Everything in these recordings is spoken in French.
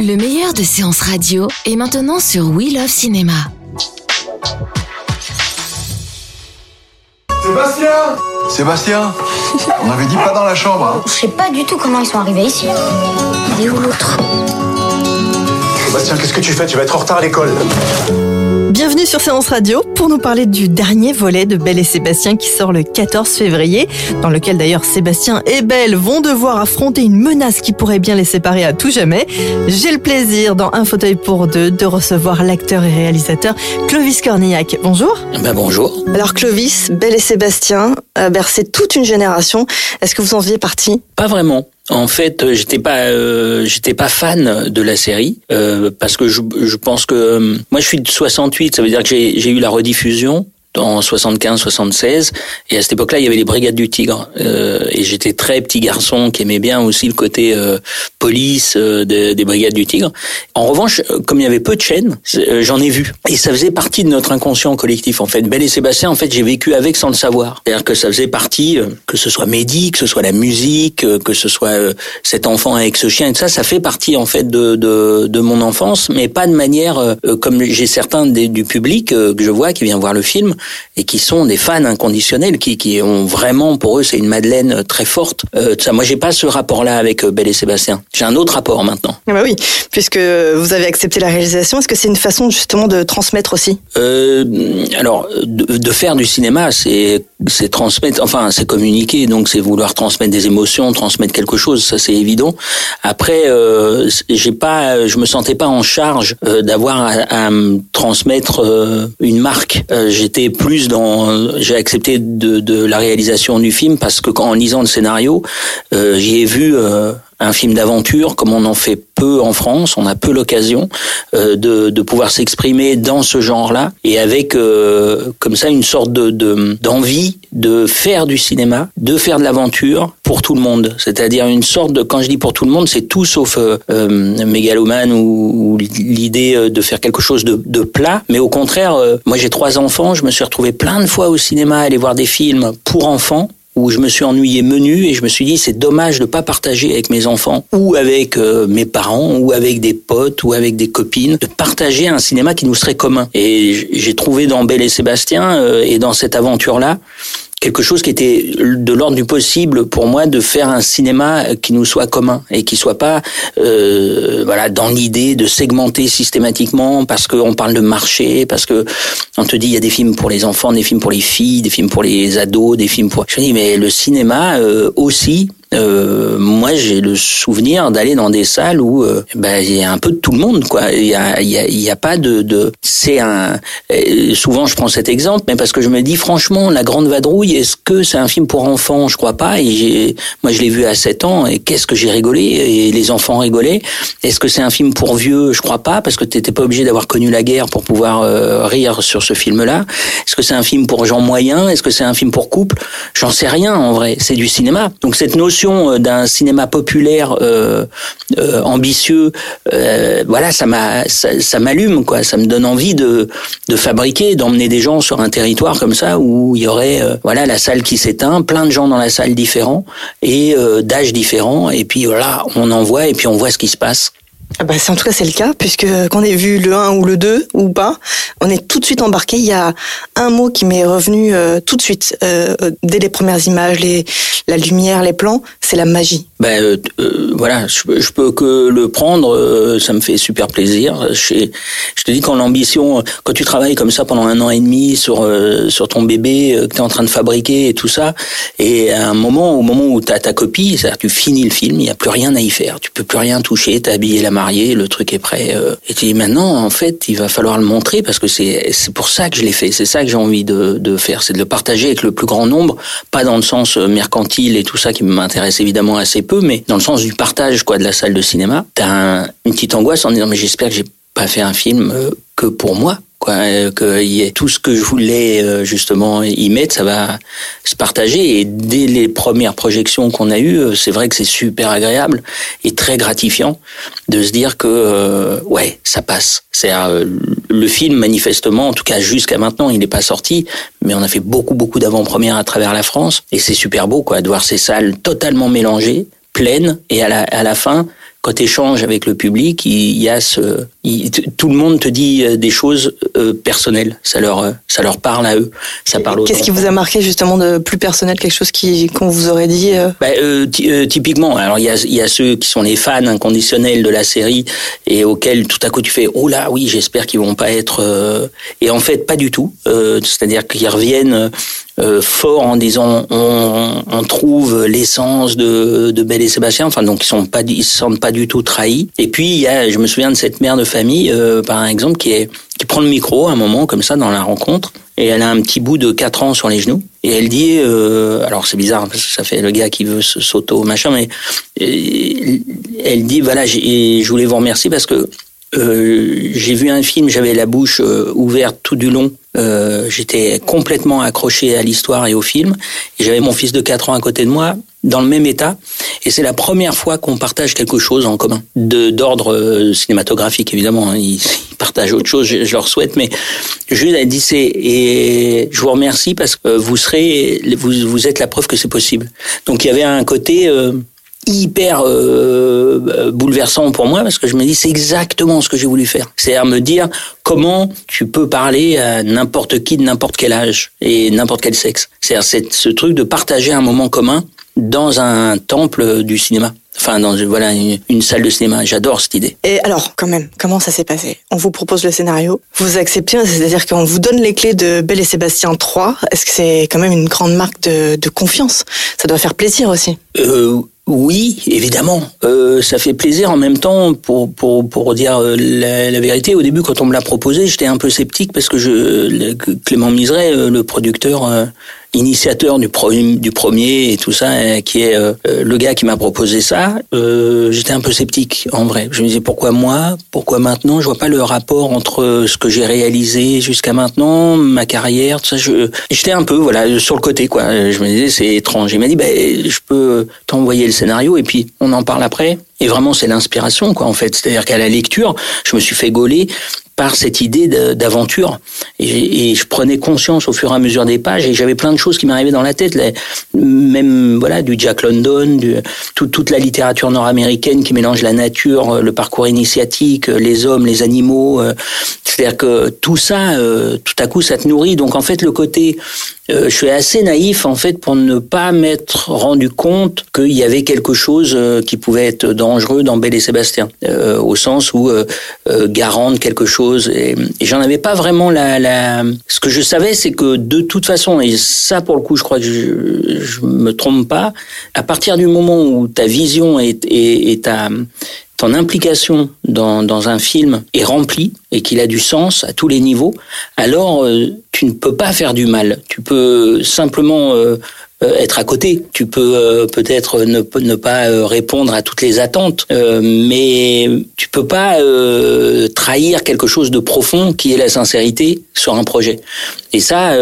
Le meilleur de séances radio est maintenant sur We Love Cinéma. Sébastien Sébastien On avait dit pas dans la chambre. hein. Je sais pas du tout comment ils sont arrivés ici. Il est où l'autre? Sébastien, qu'est-ce que tu fais? Tu vas être en retard à l'école. Bienvenue sur Séance Radio pour nous parler du dernier volet de Belle et Sébastien qui sort le 14 février, dans lequel d'ailleurs Sébastien et Belle vont devoir affronter une menace qui pourrait bien les séparer à tout jamais. J'ai le plaisir dans Un fauteuil pour deux de recevoir l'acteur et réalisateur Clovis Cornillac. Bonjour. Ben bonjour. Alors Clovis, Belle et Sébastien a bercé toute une génération. Est-ce que vous en faisiez partie? Pas vraiment. En fait, euh, j'étais pas, euh, j'étais pas fan de la série euh, parce que je, je pense que euh, moi je suis de 68, ça veut dire que j'ai j'ai eu la rediffusion en 75, 76, et à cette époque-là, il y avait les Brigades du Tigre, euh, et j'étais très petit garçon qui aimait bien aussi le côté euh, police euh, de- des Brigades du Tigre. En revanche, euh, comme il y avait peu de chaînes, euh, j'en ai vu, et ça faisait partie de notre inconscient collectif. En fait, Belle et Sébastien, en fait, j'ai vécu avec sans le savoir. C'est-à-dire que ça faisait partie, euh, que ce soit Mehdi, que ce soit la musique, que ce soit cet enfant avec ce chien, et tout ça, ça fait partie en fait de de, de mon enfance, mais pas de manière comme j'ai certains des- du public que je vois qui vient voir le film et qui sont des fans inconditionnels, qui, qui ont vraiment pour eux c'est une Madeleine euh, très forte. Euh, ça, moi j'ai pas ce rapport-là avec euh, Belle et Sébastien. J'ai un autre rapport maintenant. Ah bah oui, puisque vous avez accepté la réalisation, est-ce que c'est une façon justement de transmettre aussi? Euh, alors, de, de faire du cinéma, c'est c'est transmettre, enfin, c'est communiquer, donc c'est vouloir transmettre des émotions, transmettre quelque chose, ça c'est évident. Après, euh, j'ai pas, je me sentais pas en charge d'avoir à, à me transmettre une marque. J'étais plus dans, j'ai accepté de, la réalisation du film parce que quand en lisant le scénario, euh, j'y ai vu. euh, un film d'aventure, comme on en fait peu en France, on a peu l'occasion euh, de, de pouvoir s'exprimer dans ce genre-là, et avec euh, comme ça une sorte de de- d'envie de, faire du cinéma, de faire de l'aventure pour tout le monde. C'est-à-dire une sorte de, quand je dis pour tout le monde, c'est tout sauf euh, euh, mégalomane ou, ou l'idée euh, de faire quelque chose de, de plat, mais au contraire, euh, moi j'ai trois enfants, je me suis retrouvé plein de fois au cinéma, aller voir des films pour enfants où je me suis ennuyé menu et je me suis dit c'est dommage de pas partager avec mes enfants ou avec euh, mes parents ou avec des potes ou avec des copines de partager un cinéma qui nous serait commun. Et j'ai trouvé dans Belle et Sébastien euh, et dans cette aventure là quelque chose qui était de l'ordre du possible pour moi de faire un cinéma qui nous soit commun et qui soit pas euh, voilà dans l'idée de segmenter systématiquement parce qu'on parle de marché parce que on te dit il y a des films pour les enfants des films pour les filles des films pour les ados des films pour je dis mais le cinéma euh, aussi euh, moi, j'ai le souvenir d'aller dans des salles où euh, ben, il y a un peu de tout le monde, quoi. Il y a, y a, y a pas de, de c'est un. euh, souvent, je prends cet exemple, mais parce que je me dis franchement, La Grande Vadrouille, est-ce que c'est un film pour enfants? Je crois pas. Et moi, je l'ai vu à 7 ans, et qu'est-ce que j'ai rigolé? Et les enfants rigolaient. Est-ce que c'est un film pour vieux? Je crois pas, parce que t'étais pas obligé d'avoir connu la guerre pour pouvoir rire sur ce film-là. Est-ce que c'est un film pour gens moyens? Est-ce que c'est un film pour couple? J'en sais rien en vrai. C'est du cinéma. Donc cette notion euh, d'un cinéma populaire euh, euh, ambitieux, euh, voilà, ça m'a, ça, m'allume quoi. Ça me donne envie de de fabriquer, d'emmener des gens sur un territoire comme ça où il y aurait, euh, voilà, la salle qui s'éteint, plein de gens dans la salle différents et euh, d'âges différents. Et puis voilà, on envoie et puis on voit ce qui se passe. Ah bah, c'est- en tout cas, c'est le cas, puisque qu'on ait vu le 1 ou le 2 ou pas, on est tout de suite embarqué. Il y a un mot qui m'est revenu euh, tout de suite, euh, euh, dès les premières images, les, la lumière, les plans, c'est la magie. Ben euh, euh, voilà, je, je peux que le prendre, euh, ça me fait super plaisir. Je, je te dis quand l'ambition, quand tu travailles comme ça pendant un an et demi sur euh, sur ton bébé euh, que tu es en train de fabriquer et tout ça, et à un moment, au moment où tu as ta copie, c'est-à-dire tu finis le film, il n'y a plus rien à y faire, tu peux plus rien toucher, t'as habillé la mariée marié, le truc est prêt. Euh. Et tu dis maintenant, en fait, il va falloir le montrer parce que c'est c'est pour ça que je l'ai fait. C'est ça que j'ai envie de, de faire, c'est de le partager avec le plus grand nombre, pas dans le sens euh, mercantile et tout ça qui m'intéresse évidemment assez peu, mais dans le sens du partage quoi de la salle de cinéma. T'as une petite angoisse en disant mais j'espère que j'ai pas fait un film euh, que pour moi quoi, euh, que y ait tout ce que je voulais euh, justement y mettre, ça va se partager. Et dès les premières projections qu'on a eues, c'est vrai que c'est super agréable et très gratifiant de se dire que ouais, ça passe. C'est le film manifestement, en tout cas jusqu'à maintenant, il n'est pas sorti, mais on a fait beaucoup beaucoup d'avant-premières à travers la France et c'est super beau quoi de voir ces salles totalement mélangées, pleines et à la à la fin quand tu échanges avec le public, il y a ce, tout le monde te dit euh, des choses euh, personnelles. Ça leur, euh, ça leur parle à eux. Ça parle. Qu'est-ce qui vous a marqué justement de plus personnel, quelque chose qui qu'on vous aurait dit bah, Typiquement, alors il y a, y a ceux qui sont les fans inconditionnels de la série et auxquels tout à coup tu fais oh là oui j'espère qu'ils vont pas être et en fait pas du tout. C'est-à-dire qu'ils reviennent euh, fort en disant on, on trouve l'essence de, de Belle et Sébastien. Enfin donc ils sont pas ils se sentent pas du tout trahis. Et puis il y a, je me souviens de cette mère de famille euh, par exemple qui est qui prend le micro à un moment comme ça dans la rencontre et elle a un petit bout de 4 ans sur les genoux et elle dit euh, alors c'est bizarre parce que ça fait le gars qui veut s'auto machin mais elle dit voilà je voulais vous remercier parce que euh, j'ai vu un film, j'avais la bouche euh, ouverte tout du long. Euh, J'étais complètement accroché à l'histoire et au film. Et j'avais mon fils de 4 ans à côté de moi, dans le même état. Et c'est la première fois qu'on partage quelque chose en commun, de d'ordre euh, cinématographique évidemment. Hein. Ils, partagent autre chose, je, leur souhaite, mais juste elle dit c'est et je vous remercie parce que vous serez, vous, vous êtes la preuve que c'est possible. Donc il y avait un côté hyper euh, bouleversant pour moi parce que je me dis c'est exactement ce que j'ai voulu faire. C'est à me dire comment tu peux parler à n'importe qui de n'importe quel âge et n'importe quel sexe. C'est ce truc de partager un moment commun dans un temple du cinéma. Enfin, dans voilà une, salle de cinéma. J'adore cette idée. Et alors, quand même, comment ça s'est passé? On vous propose le scénario, vous acceptez, c'est-à-dire qu'on vous donne les clés de Belle et Sébastien 3. Est-ce que c'est quand même une grande marque de, de confiance? Ça doit faire plaisir aussi. Euh, oui, évidemment. Euh, ça fait plaisir en même temps pour pour pour dire euh, la, vérité. Au début, quand on me l'a proposé, j'étais un peu sceptique parce que je Clément Miseret, euh, le producteur euh, initiateur du, du premier et tout ça, euh, qui est euh, le gars qui m'a proposé ça, euh, j'étais un peu sceptique en vrai. Je me disais pourquoi moi, pourquoi maintenant? Je vois pas le rapport entre ce que j'ai réalisé jusqu'à maintenant, ma carrière, tout ça. Je, j'étais un peu voilà sur le côté quoi. Je me disais c'est étrange. Il m'a dit ben je peux t'envoyer le scénario et puis on en parle après. Et vraiment, c'est l'inspiration, quoi, en fait. C'est-à-dire qu'à la lecture, je me suis fait gauler par cette idée d'aventure. Et, je prenais conscience au fur et à mesure des pages et j'avais plein de choses qui m'arrivaient dans la tête, même voilà du Jack London, du, toute la littérature nord-américaine qui mélange la nature, le parcours initiatique, les hommes, les animaux. Euh, c'est-à-dire que tout ça, euh, tout à coup, ça te nourrit. Donc en fait, le côté euh, je suis assez naïf en fait pour ne pas m'être rendu compte qu'il y avait quelque chose euh, qui pouvait être dangereux dans Belle et Sébastien, euh, au sens où garant de quelque chose. Et, j'en avais pas vraiment la, la... Ce que je savais, c'est que de toute façon, et ça pour le coup, je crois que je, je me trompe pas, à partir du moment où ta vision est, est ta ton implication dans, dans un film est remplie et qu'il a du sens à tous les niveaux, alors euh, tu ne peux pas faire du mal. Tu peux simplement euh, euh, être à côté. Tu peux peut-être ne, ne, pas répondre à toutes les attentes, mais tu peux pas trahir quelque chose de profond qui est la sincérité sur un projet. Et ça,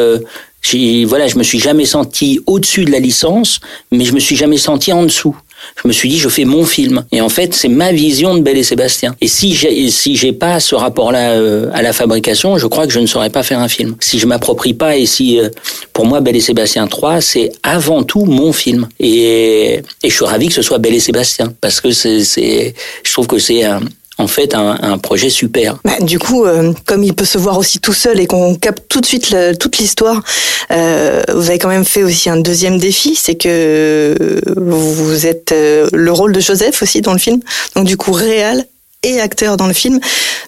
voilà, je me suis jamais senti au-dessus de la licence, mais je me suis jamais senti en dessous je me suis dit je fais mon film. Et en fait c'est ma vision de Belle et Sébastien. Et si j'ai si j'ai pas ce rapport là euh, à la fabrication je crois que je ne saurais pas faire un film. Si je m'approprie pas et si euh, pour moi Belle et Sébastien 3 c'est avant tout mon film. Et, et je suis ravi que ce soit Belle et Sébastien. Parce que c'est c'est je trouve que c'est un en fait un, un projet super. Bah, du coup, euh, comme il peut se voir aussi tout seul et qu'on capte tout de suite toute l'histoire, euh, vous avez quand même fait aussi un deuxième défi, c'est que vous êtes euh, le rôle de Joseph aussi dans le film. Donc du coup, réel et acteur dans le film.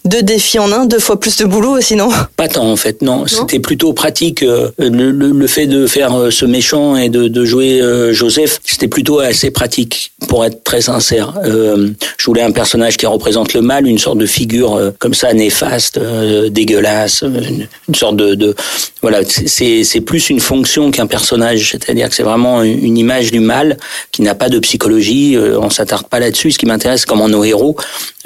Deux défis en un, deux fois plus de boulot aussi, non Pas tant en fait, non. C'était plutôt pratique. euh, Le, le- le fait de faire euh, ce méchant et de, de jouer euh, Joseph, c'était plutôt assez pratique, pour être très sincère. Euh, je voulais un personnage qui représente le mal, une sorte de figure euh, comme ça néfaste, euh, dégueulasse, euh, une, une sorte de, de voilà. C'est plus une fonction qu'un personnage, c'est-à-dire que c'est vraiment une image du mal qui n'a pas de psychologie. euh, on s'attarde pas là-dessus. Ce qui m'intéresse, comment nos héros,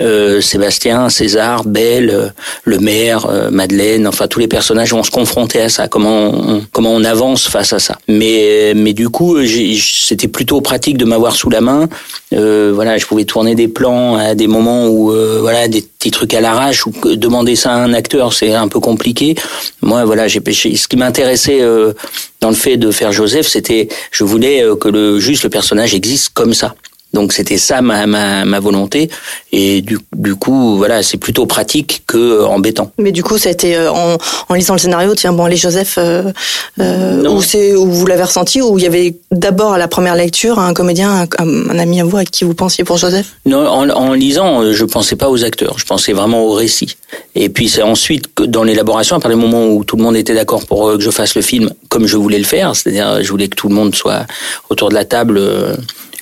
euh, Sébastien, César, Belle, euh, le maire, euh, Madeleine, enfin tous les personnages vont se confronter à ça. Comment on, comment on avance face à ça. Mais mais du coup, c'était plutôt pratique de m'avoir sous la main. Euh, voilà, je pouvais tourner des plans à des moments où euh, voilà des petits trucs à l'arrache ou demander ça à un acteur, c'est un peu compliqué. Moi, voilà, j'ai. Ce qui m'intéressait euh, dans le fait de faire Joseph, c'était je voulais euh, que le juste le personnage existe comme ça. Donc c'était ça ma, ma, ma volonté et du, du coup voilà c'est plutôt pratique que euh, embêtant. Mais du coup, ça a été euh, en, en lisant le scénario, tiens, bon, allez, Joseph, euh, euh, où, c'est, où vous l'avez ressenti, où il y avait d'abord à la première lecture un comédien, un, un ami à vous à qui vous pensiez pour Joseph? Non, en, en lisant, euh, je pensais pas aux acteurs, je pensais vraiment au récit. Et puis c'est ensuite que dans l'élaboration, à partir du moment où tout le monde était d'accord pour euh, que je fasse le film comme je voulais le faire, c'est-à-dire je voulais que tout le monde soit autour de la table.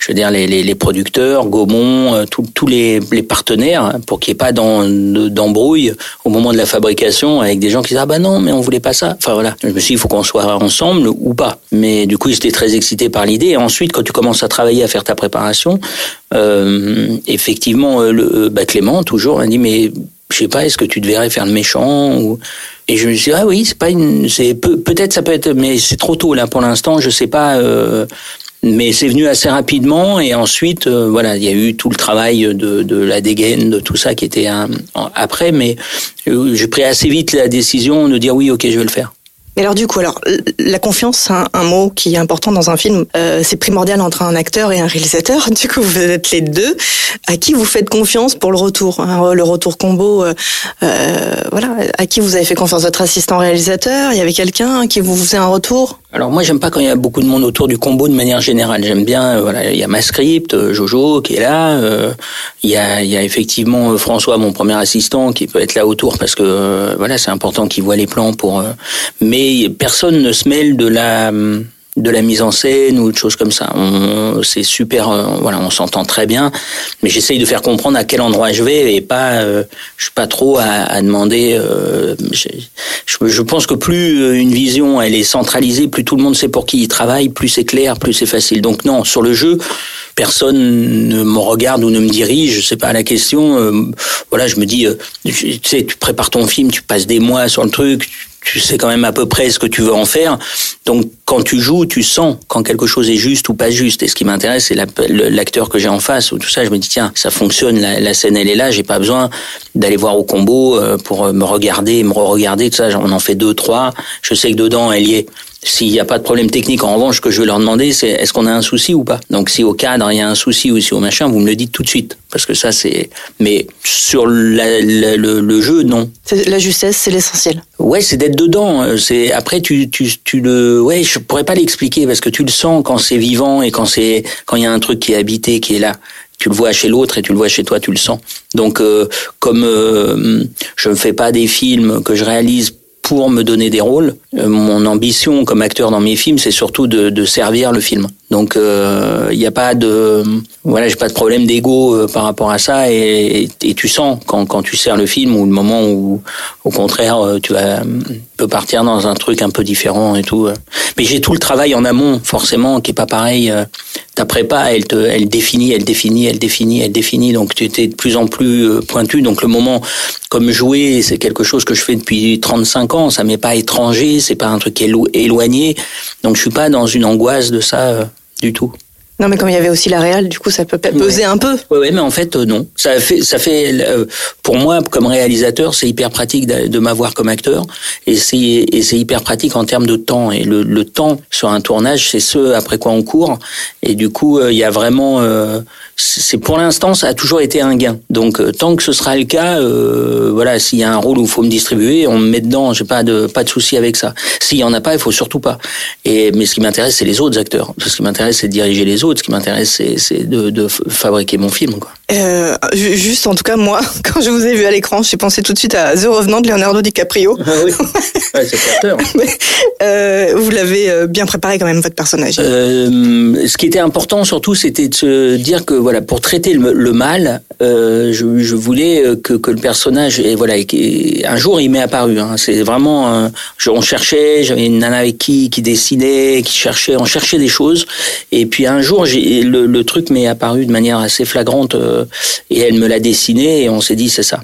Je veux dire les, les, les producteurs, Gaumont, euh, tous les, les partenaires, hein, pour qu'il n'y ait pas d'embrouille au moment de la fabrication avec des gens qui disent ah bah non mais on voulait pas ça. Enfin voilà, je me suis dit il faut qu'on soit ensemble ou pas. Mais du coup j'étais très excité par l'idée. Et ensuite quand tu commences à travailler à faire ta préparation, euh, effectivement euh, le euh, bah, Clément toujours m'a dit mais je sais pas est-ce que tu devrais faire le méchant ou et je me suis dit, ah oui, c'est pas une, c'est peut, peut-être ça peut être, mais c'est trop tôt là pour l'instant, je sais pas. Euh, mais c'est venu assez rapidement et ensuite, euh, voilà, il y a eu tout le travail de, la dégaine, de tout ça qui était un- en- après, mais euh, j'ai pris assez vite la décision de dire oui, ok, je vais le faire. Mais alors du coup, alors la confiance, un, un mot qui est important dans un film. Euh, c'est primordial entre un acteur et un réalisateur. Du coup, vous êtes les deux. À qui vous faites confiance pour le retour, hein, le retour combo Voilà, à qui vous avez fait confiance? Votre assistant réalisateur? Il y avait quelqu'un qui vous faisait un retour? Alors moi j'aime pas quand il y a beaucoup de monde autour du combo de manière générale. J'aime bien euh, voilà il y a ma script, euh, Jojo qui est là, euh, il y a y a effectivement François mon premier assistant qui peut être là autour parce que voilà c'est important qu'il voit les plans pour. mais personne ne se mêle de la hum, de la mise en scène ou de choses comme ça. C'est super, euh, voilà, on s'entend très bien, mais j'essaye de faire comprendre à quel endroit je vais et pas, euh, je suis pas trop à, demander. euh, je, je- pense que plus une vision elle est centralisée, plus tout le monde sait pour qui il travaille, plus c'est clair, plus c'est facile. Donc non, sur le jeu, personne ne me regarde ou ne me dirige. Sais pas la question. voilà, je me dis, tu sais, tu prépares ton film, tu passes des mois sur le truc. Tu- sais quand même à peu près ce que tu veux en faire. Donc quand tu joues, tu sens quand quelque chose est juste ou pas juste. Et ce qui m'intéresse, c'est l'acteur que j'ai en face ou tout ça. Je me dis tiens, ça fonctionne, la, scène elle est là. J'ai pas besoin d'aller voir au combo euh, pour me regarder, me re-regarder tout ça. On en fait deux, trois. Je sais que dedans elle y est. S'il n'y a pas de problème technique, en revanche, ce que je vais leur demander, c'est est-ce qu'on a un souci ou pas? Donc si au cadre il y a un souci ou si au machin, vous me le dites tout de suite, parce que ça c'est. Mais sur la- la- le, le jeu, non. La justesse, c'est l'essentiel. Ouais, c'est d'être dedans. C'est après tu tu tu le ouais, je pourrais pas l'expliquer parce que tu le sens quand c'est vivant et quand c'est quand il y a un truc qui est habité, qui est là. Tu le vois chez l'autre et tu le vois chez toi, tu le sens. Donc euh, comme euh, je ne fais pas des films que je réalise pour me donner des rôles, euh, mon ambition comme acteur dans mes films, c'est surtout de, de servir le film. Donc il n'y a pas de voilà, j'ai pas de problème d'ego euh, par rapport à ça et, et tu sens quand quand tu sers le film ou le moment où au contraire euh, tu vas peux partir dans un truc un peu différent et tout. euh. Mais j'ai tout le travail en amont forcément qui est pas pareil. euh, Ta prépa, elle te, elle définit, elle définit, elle définit, elle définit. Donc tu es de plus en plus euh, pointu. Donc le moment, comme jouer, c'est quelque chose que je fais depuis 35 ans. Ça m'est pas étranger, c'est pas un truc élo- éloigné. Donc je suis pas dans une angoisse de ça euh, du tout. Non, mais comme il y avait aussi la réal, du coup, ça peut peser un peu. Ouais, ouais, mais en fait, euh, non. Ça fait, ça fait, euh, pour moi, comme réalisateur, c'est hyper pratique de, de m'avoir comme acteur, et c'est, hyper pratique en termes de temps. Et le, le temps sur un tournage, c'est ce après quoi on court. Et du coup, euh, il y a vraiment, euh, c'est pour l'instant, ça a toujours été un gain. Donc, tant que ce sera le cas, euh, voilà, s'il y a un rôle où il faut me distribuer, on me met dedans. J'ai pas de, pas de souci avec ça. S'il y en a pas, il faut surtout pas. Et mais ce qui m'intéresse, c'est les autres acteurs. Ce qui m'intéresse, c'est de diriger les autres. Ce qui m'intéresse, c'est, de, de fabriquer mon film, quoi. Euh, ju- juste, en tout cas, moi, quand je vous ai vu à l'écran, j'ai pensé tout de suite à The Revenant de Leonardo DiCaprio. Ah oui, ouais, c'est euh, vous l'avez euh, bien préparé quand même, votre personnage. Euh, ce qui était important surtout, c'était de se dire que voilà, pour traiter le, le mal, euh, je, je voulais que, que le personnage, et voilà, et un jour il m'est apparu. Hein, c'est vraiment, euh, je- on cherchait, j'avais une nana avec qui qui dessinait, qui cherchait, on cherchait des choses, et puis un jour j'ai le, le truc m'est apparu de manière assez flagrante, euh, et elle me l'a dessiné, et on s'est dit c'est ça.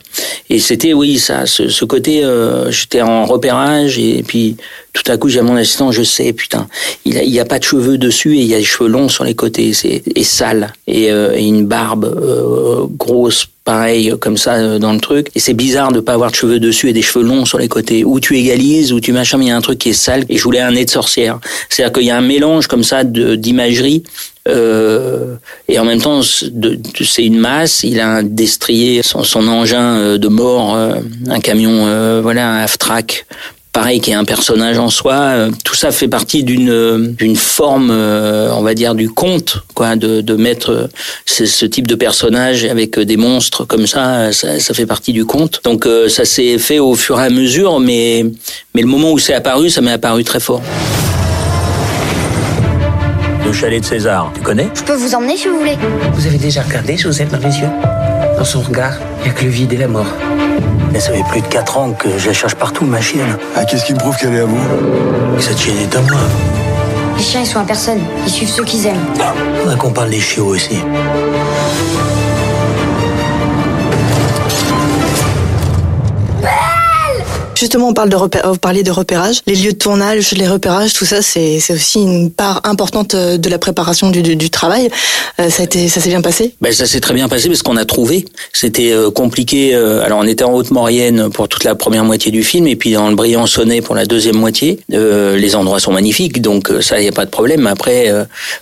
Et c'était oui ça, ce, côté, euh, j'étais en repérage, et puis tout à coup j'ai mon assistant, je sais, putain, il a, il y a pas de cheveux dessus et il y a des cheveux longs sur les côtés, c'est et sale et, euh, et une barbe grosse pareil comme ça dans le truc. Et c'est bizarre de pas avoir de cheveux dessus et des cheveux longs sur les côtés. Ou tu égalises ou tu machin mais il y a un truc qui est sale et je voulais un nez de sorcière. C'est à dire qu'il y a un mélange comme ça d'imagerie euh, et en même temps c'est une masse. Il a un destrier son, engin euh, de mort euh, un camion euh, voilà un half-track pareil qui est un personnage en soi. Tout ça fait partie d'une d'une forme on va dire du conte quoi de de mettre ce, ce type de personnage avec des monstres comme ça ça, ça fait partie du conte. Donc ça s'est fait au fur et à mesure mais mais le moment où c'est apparu ça m'est apparu très fort le chalet de César tu connais? Je peux vous emmener si vous voulez. Vous avez déjà regardé Josette dans les yeux? Dans son regard, il n'y a que le vide et la mort. Mais ça fait plus de 4 ans que je la cherche partout ma chienne Ah, qu'est-ce qui me prouve qu'elle est à vous? Et cette chienne est à moi Les chiens, ils sont à personne. Ils suivent ceux qu'ils aiment. faudrait qu'on parle des chiots aussi Justement, on parle de vous parliez de repérage. Les lieux de tournage, les repérages, tout ça, c'est aussi une part importante euh, de la préparation du, du, travail. Euh, ça a été, ça s'est bien passé? Ben, ça s'est très bien passé parce qu'on a trouvé. C'était euh, compliqué. alors on était en Haute-Maurienne pour toute la première moitié du film et puis dans le Briançonnais pour la deuxième moitié. Les endroits sont magnifiques, donc ça, il n'y a pas de problème. Après,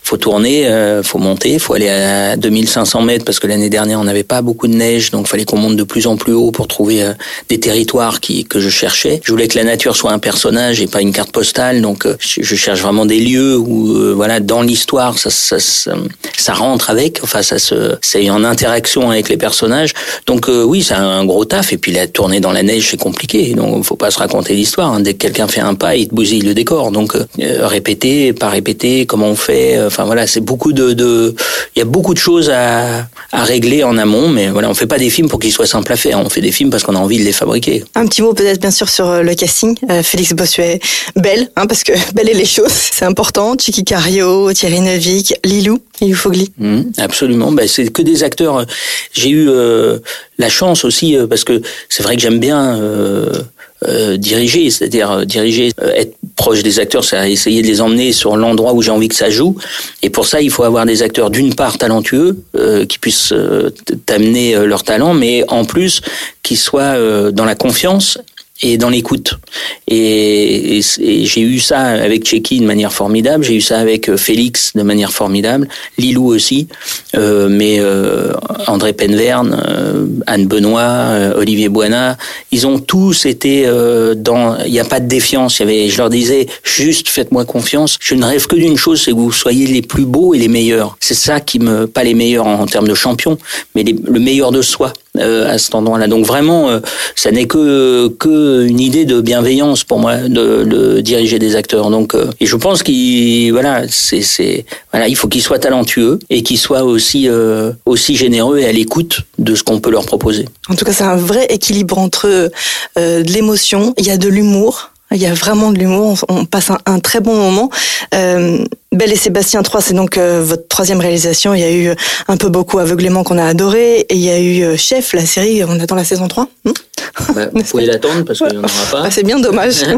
faut tourner, faut monter, faut aller à 2500 mètres parce que l'année dernière on n'avait pas beaucoup de neige, donc fallait qu'on monte de plus en plus haut pour trouver des territoires qui que je cherchais. Je voulais que la nature soit un personnage et pas une carte postale, donc euh, je, cherche vraiment des lieux où euh, voilà dans l'histoire ça, rentre avec, enfin ça se c'est en interaction avec les personnages. Donc euh, oui, c'est un gros taf et puis la tournée dans la neige c'est compliqué. Donc faut pas se raconter l'histoire. hein. Dès que quelqu'un fait un pas, il te bousille le décor. Donc euh, répéter, pas répéter, comment on fait. Enfin voilà, c'est beaucoup de il y a beaucoup de choses à à régler en amont, mais voilà, on fait pas des films pour qu'ils soient simples à faire. On fait des films parce qu'on a envie de les fabriquer. Un petit mot peut-être bien sûr sur euh, le casting. Euh, Félix Bossuet, Belle, hein, parce que Belle et les choses, c'est important. Chiqui Cario, Thierry Neuvik, Lilou, Lilou Fogli. Mhm, absolument. Ben, c'est que des acteurs. J'ai eu euh, la chance aussi parce que c'est vrai que j'aime bien diriger, c'est-à-dire diriger, être proche des acteurs, c'est essayer de les emmener sur l'endroit où j'ai envie que ça joue. Et pour ça, il faut avoir des acteurs d'une part talentueux qui puissent t'amener leur talent, mais en plus qui soient dans la confiance et dans l'écoute. Et, j'ai eu ça avec Checky de manière formidable, j'ai eu ça avec euh, Félix de manière formidable, Lilou aussi, euh, mais euh, André Penverne, euh, Anne Benoît, euh, Olivier Boina, ils ont tous été dans. Il n'y a pas de défiance. Y avait, je leur disais juste faites-moi confiance. Je ne rêve que d'une chose, c'est que vous soyez les plus beaux et les meilleurs. C'est ça qui me, pas les meilleurs en, termes de champion, mais le meilleur de soi euh, à cet endroit-là. Donc vraiment, euh, ça n'est que que une idée de bienveillance pour moi de, de diriger des acteurs. Donc euh, et je pense qu'il voilà, c'est c'est voilà, il faut qu'ils soient talentueux et qu'ils soient aussi euh, aussi généreux et à l'écoute de ce qu'on peut leur proposer. En tout cas, c'est un vrai équilibre entre euh, de l'émotion, il y a de l'humour. Il y a vraiment de l'humour, on, on passe un, un très bon moment. Euh, Belle et Sébastien 3, c'est donc euh, votre troisième réalisation. Il y a eu un peu beaucoup aveuglément qu'on a adoré. Et il y a eu euh, Chef, la série, on attend la saison 3. Hmm Bah, vous pouvez l'attendre parce qu'il n'y en aura pas. C'est bien dommage.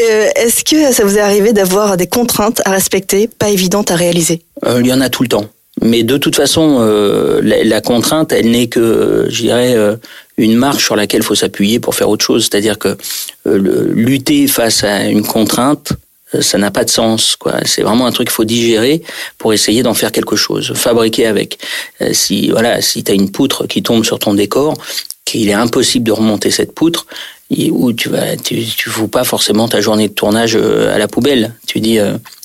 Euh, Est-ce que ça vous est arrivé d'avoir des contraintes à respecter, pas évidentes à réaliser? Euh, il y en a tout le temps. Mais de toute façon, euh, la, la contrainte, elle n'est que, euh, je dirais, euh, une marche sur laquelle il faut s'appuyer pour faire autre chose. C'est-à-dire que euh, lutter face à une contrainte, euh, ça n'a pas de sens. quoi. C'est vraiment un truc qu'il faut digérer pour essayer d'en faire quelque chose, fabriquer avec. Euh, si voilà, si tu as une poutre qui tombe sur ton décor, qu'il est impossible de remonter cette poutre, où tu vas, tu, tu fous pas forcément ta journée de tournage euh, à la poubelle. Tu dis,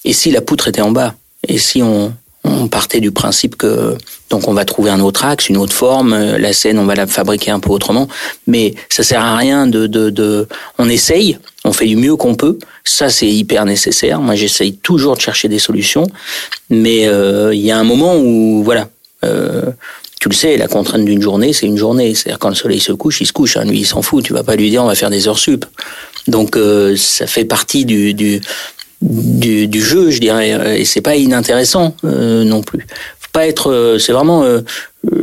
et si la poutre était en bas? Et si on on partait du principe que donc on va trouver un autre axe, une autre forme, euh, la scène on va la fabriquer un peu autrement, mais ça sert à rien de, de, de on essaye, on fait du mieux qu'on peut, ça c'est hyper nécessaire. Moi j'essaye toujours de chercher des solutions, mais euh, il y a un moment où voilà. Euh, tu le sais, la contrainte d'une journée, c'est une journée. C'est-à-dire quand le soleil se couche, il se couche. Hein, lui, il s'en fout. Tu vas pas lui dire on va faire des heures sup. Donc euh, ça fait partie du, du, du, du jeu, je dirais, et c'est pas inintéressant euh, non plus. Pas être, euh, c'est vraiment, euh,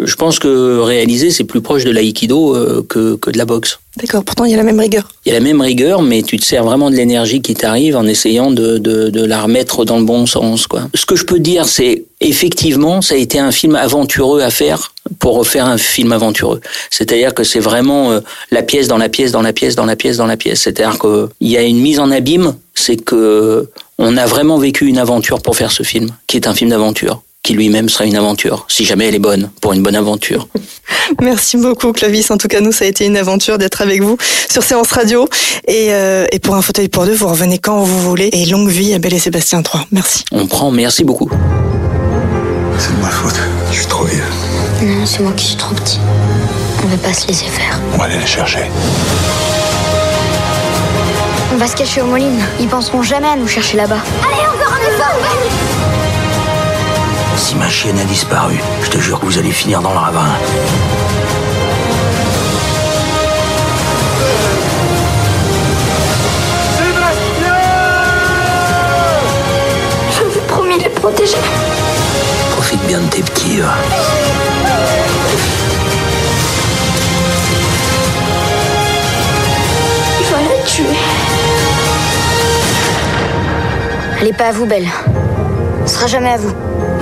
je pense que réaliser c'est plus proche de l'aïkido euh, que, que de la boxe. D'accord, pourtant il y a la même rigueur. Il y a la même rigueur, mais tu te sers vraiment de l'énergie qui t'arrive en essayant de, de, de la remettre dans le bon sens. Quoi. Ce que je peux dire, c'est effectivement, ça a été un film aventureux à faire pour refaire un film aventureux. C'est-à-dire que c'est vraiment euh, la pièce dans la pièce, dans la pièce, dans la pièce, dans la pièce. C'est-à-dire qu'il y a une mise en abîme, c'est que on a vraiment vécu une aventure pour faire ce film, qui est un film d'aventure qui lui-même sera une aventure, si jamais elle est bonne, pour une bonne aventure. Merci beaucoup Clovis. En tout cas, nous, ça a été une aventure d'être avec vous sur Séance Radio. Et, euh, et pour un fauteuil pour deux, vous revenez quand vous voulez. Et longue vie à Belle et Sébastien 3. Merci. On prend, merci beaucoup. C'est de ma faute. Je suis trop vieux. Non, c'est moi qui suis trop petit. On va pas se laisser faire. On va aller les chercher. On va se cacher aux Molines. Ils penseront jamais à nous chercher là-bas. Allez, Si ma chienne a disparu, je te jure que vous allez finir dans le ravin. Je vous ai promis de les protéger. Profite bien de tes petits. va. Je vais la tuer. Elle est pas à vous, Belle. Ce sera jamais à vous.